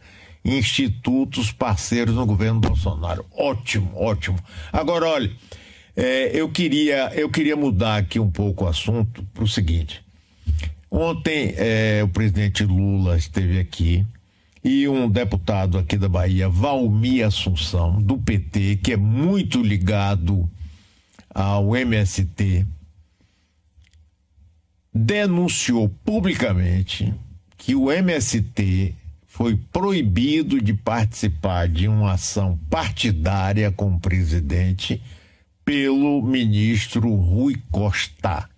institutos parceiros no governo Bolsonaro. Ótimo, ótimo. Agora, olha, é, eu, queria, eu queria mudar aqui um pouco o assunto para o seguinte. Ontem é, o presidente Lula esteve aqui e um deputado aqui da Bahia, Valmir Assunção, do PT, que é muito ligado ao MST, denunciou publicamente que o MST foi proibido de participar de uma ação partidária com o presidente pelo ministro Rui Costa.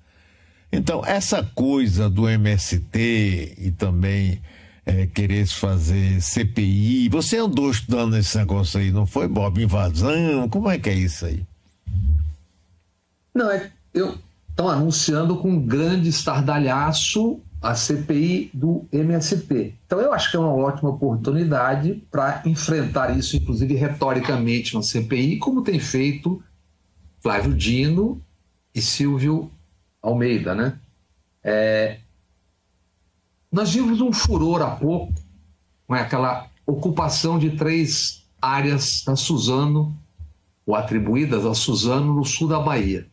Então, essa coisa do MST e também é, querer fazer CPI, você andou estudando esse negócio aí, não foi, Bob? Invasão? Como é que é isso aí? Não, é, estão anunciando com grande estardalhaço a CPI do MST. Então, eu acho que é uma ótima oportunidade para enfrentar isso, inclusive retoricamente, na CPI, como tem feito Flávio Dino e Silvio Almeida. Né? É... Nós vimos um furor há pouco, com aquela ocupação de três áreas da Suzano, ou atribuídas a Suzano, no sul da Bahia.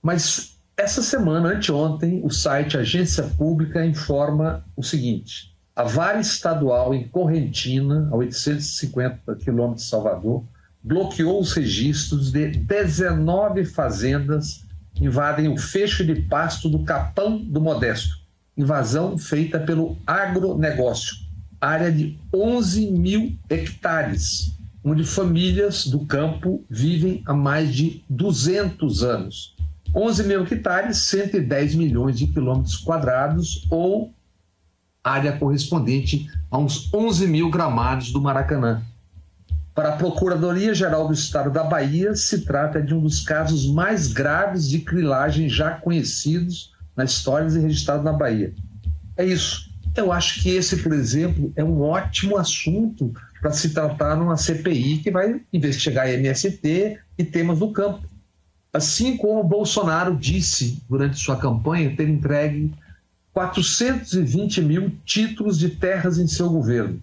Mas essa semana, anteontem, o site Agência Pública informa o seguinte: a Vara Estadual em Correntina, a 850 quilômetros de Salvador, bloqueou os registros de 19 fazendas que invadem o fecho de pasto do Capão do Modesto. Invasão feita pelo agronegócio, área de 11 mil hectares, onde famílias do campo vivem há mais de 200 anos 11 mil hectares, 110 milhões de quilômetros quadrados, ou área correspondente a uns 11 mil gramados do Maracanã. Para a Procuradoria-Geral do Estado da Bahia, se trata de um dos casos mais graves de crilagem já conhecidos na história e registrados na Bahia. É isso. Eu acho que esse, por exemplo, é um ótimo assunto para se tratar numa CPI que vai investigar MST e temas do campo. Assim como Bolsonaro disse durante sua campanha ter entregue 420 mil títulos de terras em seu governo.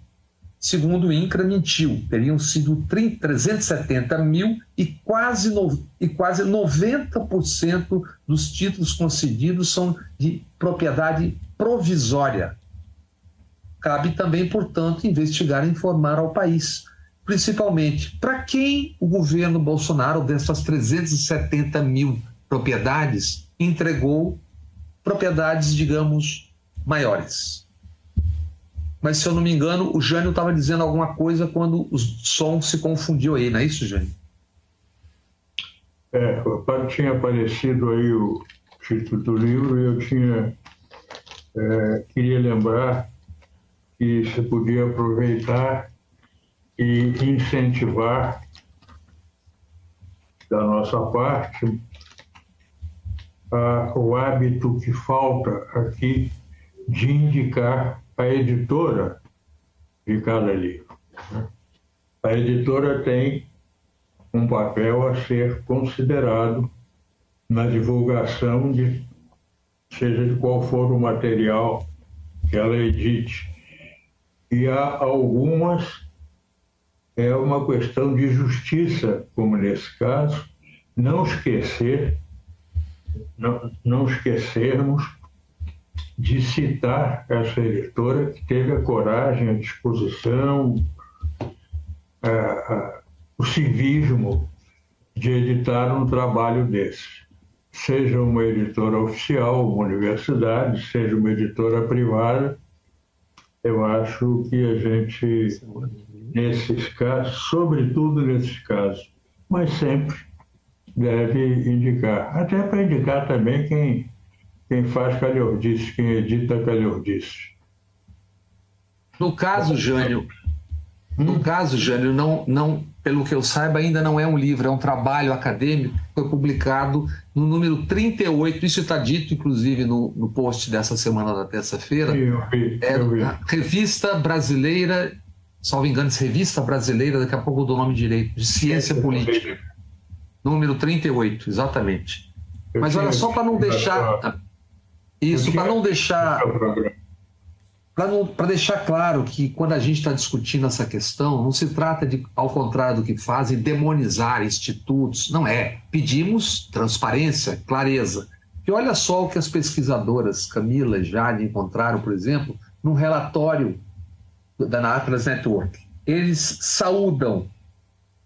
Segundo o INCRA, mentiu. Teriam sido 370 mil e quase, no, e quase 90% dos títulos concedidos são de propriedade provisória. Cabe também, portanto, investigar e informar ao país principalmente para quem o governo Bolsonaro, dessas 370 mil propriedades, entregou propriedades, digamos, maiores. Mas, se eu não me engano, o Jânio estava dizendo alguma coisa quando o som se confundiu aí, não é isso, Jânio? É, tinha aparecido aí o título do livro e eu tinha é, queria lembrar que se podia aproveitar e incentivar da nossa parte a, o hábito que falta aqui de indicar a editora de cada livro. Né? A editora tem um papel a ser considerado na divulgação de seja de qual for o material que ela edite. E há algumas é uma questão de justiça, como nesse caso, não esquecer, não, não esquecermos de citar essa editora que teve a coragem, a disposição, a, a, o civismo de editar um trabalho desse. Seja uma editora oficial, uma universidade, seja uma editora privada, eu acho que a gente nesses casos, sobretudo nesses casos, mas sempre deve indicar. Até para indicar também quem, quem faz calhordice, quem edita calhordice. No caso, Jânio, hum? no caso, Jânio, não, não, pelo que eu saiba, ainda não é um livro, é um trabalho acadêmico, foi publicado no número 38, isso está dito, inclusive, no, no post dessa semana da terça-feira. É Revista Brasileira salvo engano, Revista Brasileira, daqui a pouco eu dou o nome direito, de Ciência Política. Número 38, exatamente. Eu Mas olha, só para não deixar. Isso, para não deixar. Para deixar claro que quando a gente está discutindo essa questão, não se trata de, ao contrário do que fazem, demonizar institutos. Não é. Pedimos transparência, clareza. E olha só o que as pesquisadoras Camila e Jade encontraram, por exemplo, num relatório da Atlas Network. Eles saúdam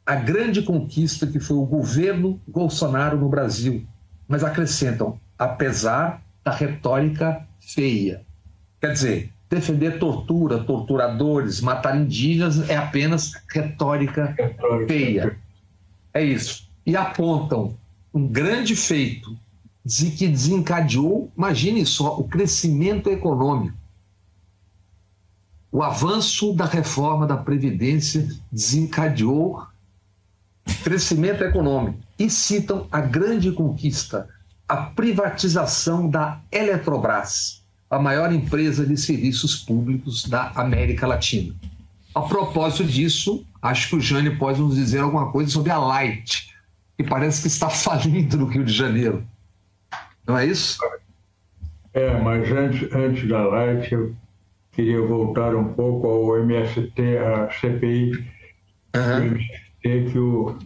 a grande conquista que foi o governo Bolsonaro no Brasil, mas acrescentam, apesar da retórica feia. Quer dizer, defender tortura, torturadores, matar indígenas é apenas retórica, retórica feia. É isso. E apontam um grande feito que desencadeou, imagine só, o crescimento econômico. O avanço da reforma da Previdência desencadeou crescimento econômico. E citam a grande conquista, a privatização da Eletrobras, a maior empresa de serviços públicos da América Latina. A propósito disso, acho que o Jânio pode nos dizer alguma coisa sobre a Light, que parece que está falindo no Rio de Janeiro. Não é isso? É, mas antes, antes da Light, eu queria voltar um pouco ao MST, a CPI uhum. MST que o,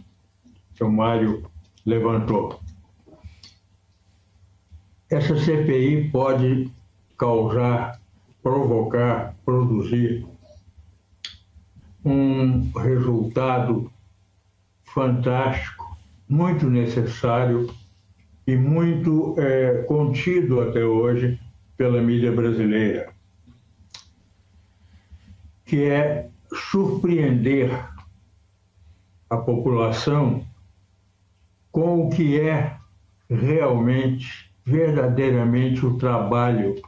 que o Mário levantou. Essa CPI pode causar, provocar, produzir um resultado fantástico, muito necessário e muito é, contido até hoje pela mídia brasileira, que é surpreender a população com o que é realmente, verdadeiramente o trabalho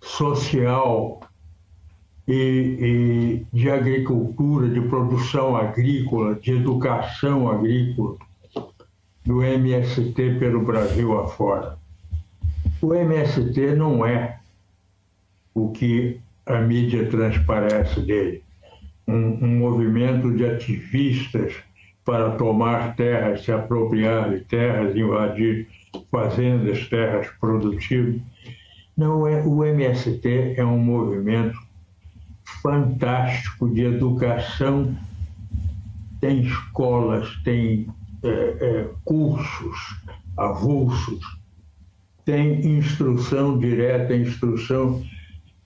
social e, e, de agricultura, de produção agrícola, de educação agrícola do MST pelo Brasil afora. O MST não é o que a mídia transparece dele. Um, um, movimento de ativistas para tomar terras, se apropriar de terras, invadir fazendas, terras produtivas. Não é o MST é um movimento fantástico de educação. Tem escolas, tem é, é, cursos avulsos, tem instrução direta, instrução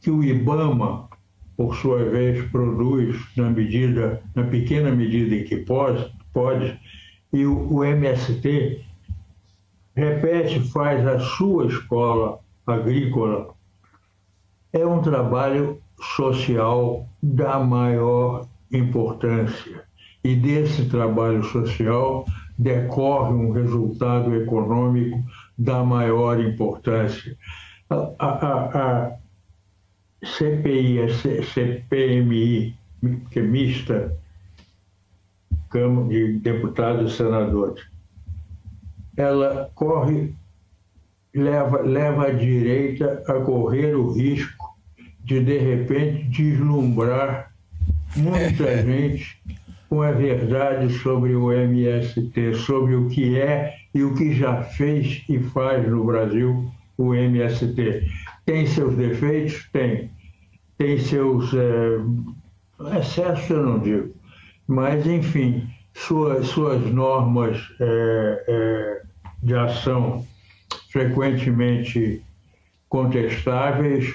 que o IBAMA, por sua vez, produz na medida, na pequena medida em que pode, pode e o, o MST repete, faz a sua escola agrícola. É um trabalho social da maior importância. E desse trabalho social decorre um resultado econômico da maior importância. A, a, a CPI, a CPMI, que é mista, Câmara de Deputados e Senadores, ela corre, leva, leva a direita a correr o risco de, de repente, deslumbrar muita gente com a verdade sobre o MST, sobre o que é e o que já fez e faz no Brasil o MST. Tem seus defeitos? Tem. Tem seus é, excessos, eu não digo. Mas, enfim, suas, suas normas é, é, de ação frequentemente contestáveis,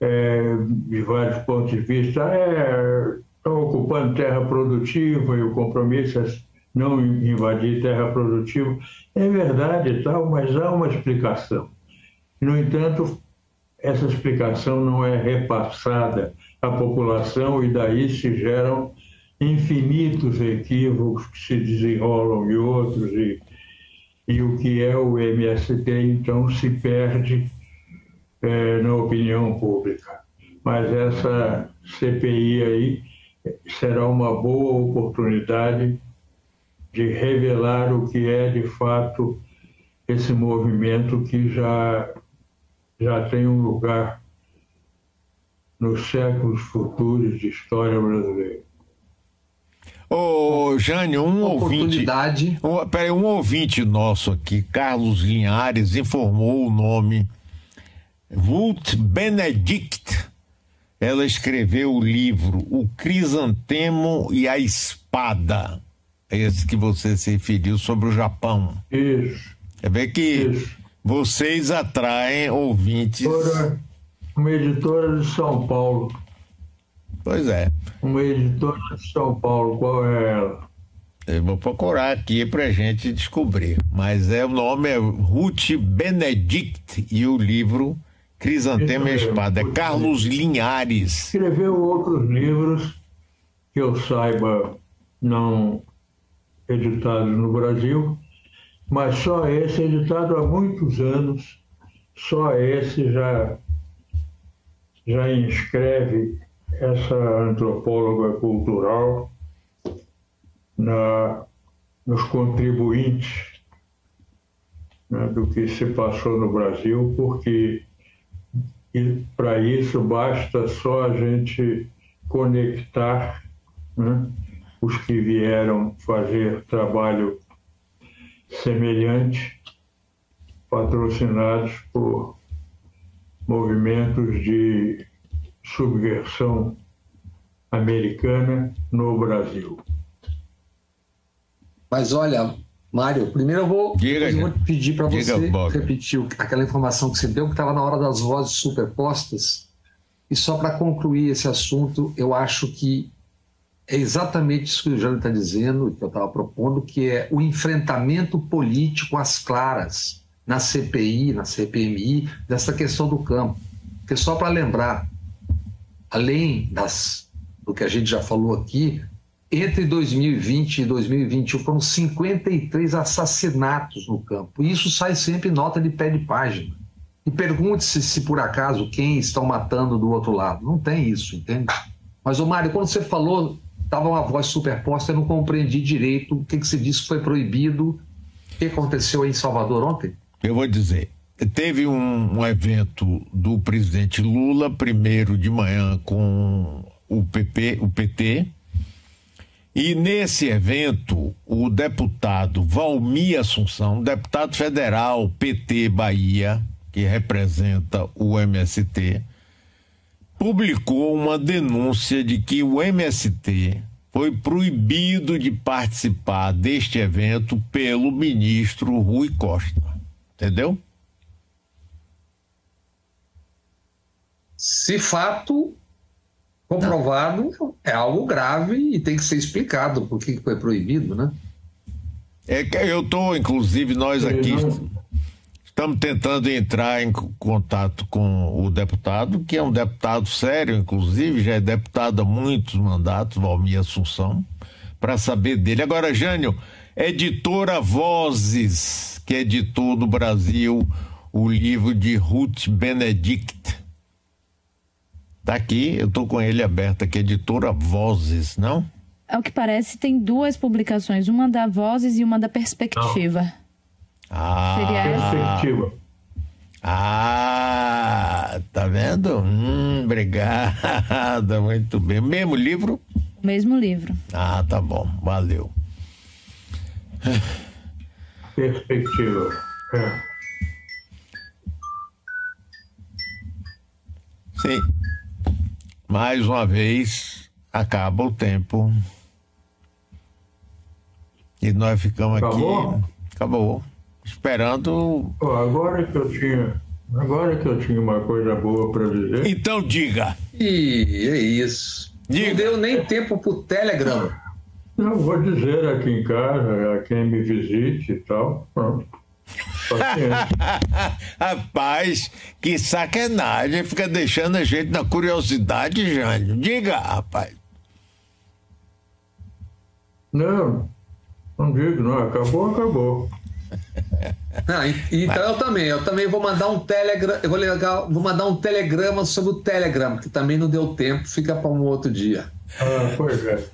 é, de vários pontos de vista, é, estão ocupando terra produtiva e o compromisso é não invadir terra produtiva. É verdade tal, mas há uma explicação. No entanto, essa explicação não é repassada à população e daí se geram infinitos equívocos que se desenrolam e outros e, e o que é o MST então se perde é, na opinião pública. Mas essa CPI aí será uma boa oportunidade de revelar o que é de fato esse movimento que já, já tem um lugar nos séculos futuros de história brasileira. Ô, Jânio, um ouvinte. Um, peraí, um ouvinte nosso aqui, Carlos Linhares, informou o nome Walt Benedict ela escreveu o livro O Crisantemo e a Espada. Esse que você se referiu sobre o Japão. Isso. É ver que Isso. vocês atraem ouvintes. Uma editora de São Paulo. Pois é. Uma editora de São Paulo, qual é ela? Eu vou procurar aqui pra gente descobrir. Mas é o nome é Ruth Benedict e o livro Crisantema e Espada. É Carlos Linhares. Escreveu outros livros que eu saiba não editados no Brasil, mas só esse, editado há muitos anos, só esse já, já inscreve essa antropóloga cultural na, nos contribuintes né, do que se passou no Brasil, porque para isso basta só a gente conectar né, os que vieram fazer trabalho semelhante, patrocinados por movimentos de subversão americana no Brasil. Mas olha, Mário, primeiro eu vou, diga, eu vou pedir para você repetir aquela informação que você deu, que estava na hora das vozes superpostas. E só para concluir esse assunto, eu acho que é exatamente isso que o Jânio está dizendo, que eu estava propondo, que é o enfrentamento político às claras na CPI, na CPMI, dessa questão do campo. Porque só para lembrar, além das, do que a gente já falou aqui, entre 2020 e 2021 foram 53 assassinatos no campo. E isso sai sempre nota de pé de página. E pergunte-se se por acaso quem estão matando do outro lado. Não tem isso, entende? Mas, ô Mário, quando você falou, estava uma voz superposta, eu não compreendi direito o que, que você disse que foi proibido. O que aconteceu aí em Salvador ontem? Eu vou dizer. Teve um, um evento do presidente Lula, primeiro de manhã com o PP, o PT, e nesse evento, o deputado Valmir Assunção, deputado federal PT Bahia, que representa o MST, publicou uma denúncia de que o MST foi proibido de participar deste evento pelo ministro Rui Costa. Entendeu? Se fato comprovado Não. é algo grave e tem que ser explicado por que foi proibido, né? É que eu estou, inclusive, nós aqui estamos tentando entrar em contato com o deputado, que é um deputado sério, inclusive, já é deputado há muitos mandatos, Valmir Assunção, para saber dele. Agora, Jânio, editora Vozes, que editou no Brasil o livro de Ruth Benedict Tá aqui, eu tô com ele aberto aqui, editora Vozes, não? Ao que parece, tem duas publicações, uma da Vozes e uma da Perspectiva. Não. Ah, Seria Perspectiva. Ah, tá vendo? Hum, obrigada, muito bem. Mesmo livro? Mesmo livro. Ah, tá bom, valeu. Perspectiva. É. Sim mais uma vez acaba o tempo e nós ficamos acabou? aqui. Acabou. Esperando. agora que eu tinha. Agora que eu tinha uma coisa boa para dizer. Então diga. E é isso. Diga. Não deu nem tempo pro Telegram. Não, vou dizer aqui em casa, a quem me visite e tal. Pronto. rapaz, que sacanagem. Fica deixando a gente na curiosidade, Jânio. Diga, rapaz. Não, não digo, não. Acabou, acabou. Não, então Mas... eu também, eu também vou mandar um telegrama, eu vou, legal, vou mandar um telegrama sobre o Telegram, que também não deu tempo, fica para um outro dia. Ah, pois é.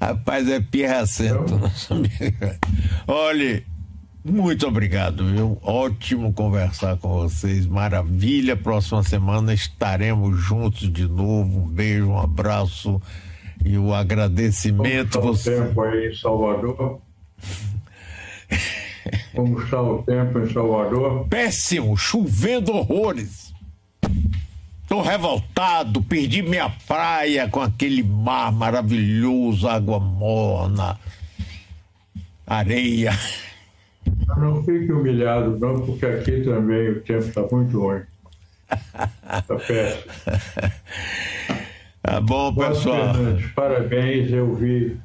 Rapaz, é pirracento, amigo. Olhe, muito obrigado, viu? Ótimo conversar com vocês, maravilha. Próxima semana estaremos juntos de novo. Um beijo, um abraço e o agradecimento. Como está o tempo aí em Salvador? Como está o tempo em Salvador? Péssimo, chovendo horrores. Estou revoltado, perdi minha praia com aquele mar maravilhoso, água morna, areia. Não fique humilhado, não, porque aqui também o tempo está muito ruim. Está péssimo. Tá bom, pessoal. Parabéns, eu vi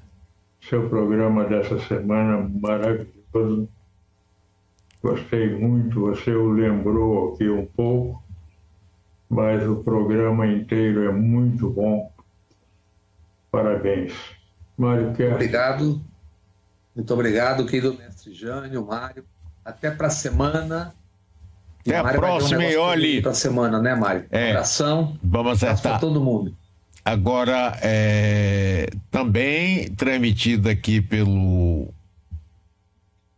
seu programa dessa semana maravilhoso. Gostei muito, você o lembrou aqui um pouco, mas o programa inteiro é muito bom. Parabéns. Mário Quer. Obrigado. Muito obrigado, querido mestre Jânio, Mário. Até para a semana. Até a próxima um e olhe. Para a semana, né, Mário? É. Abração. Vamos acertar. Para todo mundo. Agora, é, também transmitido aqui pelo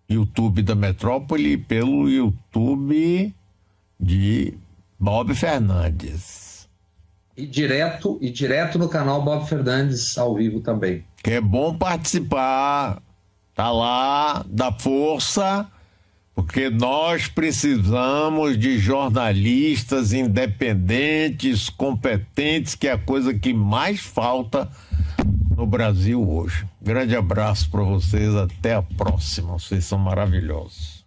YouTube da Metrópole e pelo YouTube de Bob Fernandes. E direto, e direto no canal Bob Fernandes ao vivo também. Que é bom participar. Tá lá, dá força porque nós precisamos de jornalistas independentes, competentes, que é a coisa que mais falta no Brasil hoje. Grande abraço para vocês, até a próxima. Vocês são maravilhosos.